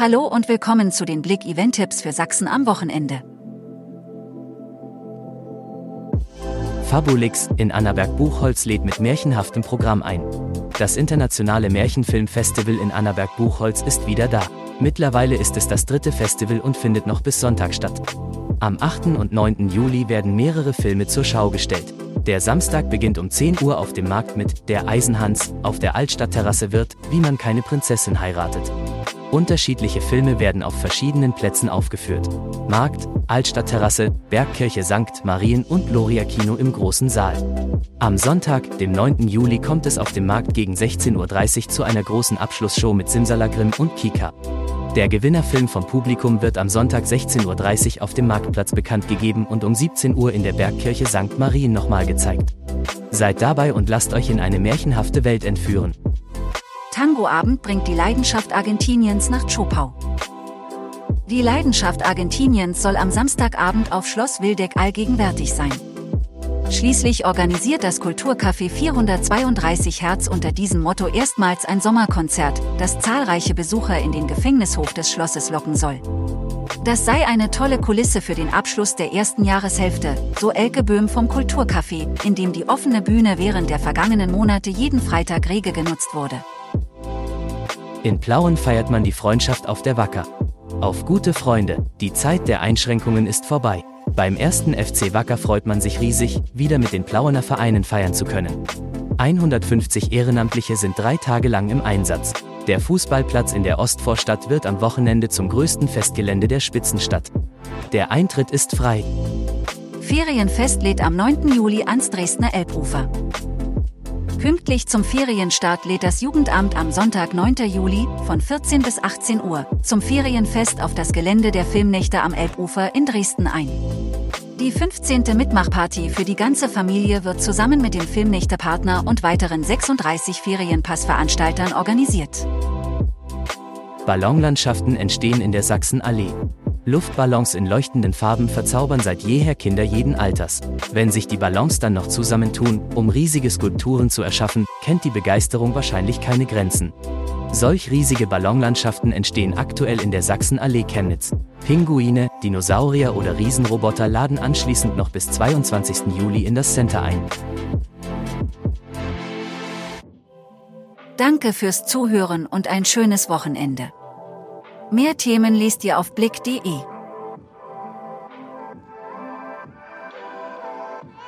Hallo und willkommen zu den Blick Event Tipps für Sachsen am Wochenende. Fabulix in Annaberg-Buchholz lädt mit märchenhaftem Programm ein. Das internationale Märchenfilmfestival in Annaberg-Buchholz ist wieder da. Mittlerweile ist es das dritte Festival und findet noch bis Sonntag statt. Am 8. und 9. Juli werden mehrere Filme zur Schau gestellt. Der Samstag beginnt um 10 Uhr auf dem Markt mit Der Eisenhans, auf der Altstadtterrasse wird, wie man keine Prinzessin heiratet. Unterschiedliche Filme werden auf verschiedenen Plätzen aufgeführt. Markt, Altstadtterrasse, Bergkirche St. Marien und Gloria Kino im großen Saal. Am Sonntag, dem 9. Juli, kommt es auf dem Markt gegen 16.30 Uhr zu einer großen Abschlussshow mit Simsalagrim und Kika. Der Gewinnerfilm vom Publikum wird am Sonntag 16.30 Uhr auf dem Marktplatz bekannt gegeben und um 17 Uhr in der Bergkirche St. Marien nochmal gezeigt. Seid dabei und lasst euch in eine märchenhafte Welt entführen. Tangoabend bringt die Leidenschaft Argentiniens nach Chopau. Die Leidenschaft Argentiniens soll am Samstagabend auf Schloss Wildeck allgegenwärtig sein. Schließlich organisiert das Kulturcafé 432 Hertz unter diesem Motto erstmals ein Sommerkonzert, das zahlreiche Besucher in den Gefängnishof des Schlosses locken soll. Das sei eine tolle Kulisse für den Abschluss der ersten Jahreshälfte, so Elke Böhm vom Kulturcafé, in dem die offene Bühne während der vergangenen Monate jeden Freitag rege genutzt wurde. In Plauen feiert man die Freundschaft auf der Wacker. Auf gute Freunde, die Zeit der Einschränkungen ist vorbei. Beim ersten FC Wacker freut man sich riesig, wieder mit den Plauener Vereinen feiern zu können. 150 Ehrenamtliche sind drei Tage lang im Einsatz. Der Fußballplatz in der Ostvorstadt wird am Wochenende zum größten Festgelände der Spitzenstadt. Der Eintritt ist frei. Ferienfest lädt am 9. Juli ans Dresdner Elbufer. Pünktlich zum Ferienstart lädt das Jugendamt am Sonntag 9. Juli von 14 bis 18 Uhr zum Ferienfest auf das Gelände der Filmnächte am Elbufer in Dresden ein. Die 15. Mitmachparty für die ganze Familie wird zusammen mit dem Filmnächte-Partner und weiteren 36 Ferienpassveranstaltern organisiert. Ballonlandschaften entstehen in der Sachsenallee. Luftballons in leuchtenden Farben verzaubern seit jeher Kinder jeden Alters. Wenn sich die Ballons dann noch zusammentun, um riesige Skulpturen zu erschaffen, kennt die Begeisterung wahrscheinlich keine Grenzen. Solch riesige Ballonlandschaften entstehen aktuell in der Sachsenallee Chemnitz. Pinguine, Dinosaurier oder Riesenroboter laden anschließend noch bis 22. Juli in das Center ein. Danke fürs Zuhören und ein schönes Wochenende. Mehr Themen liest ihr auf blick.de.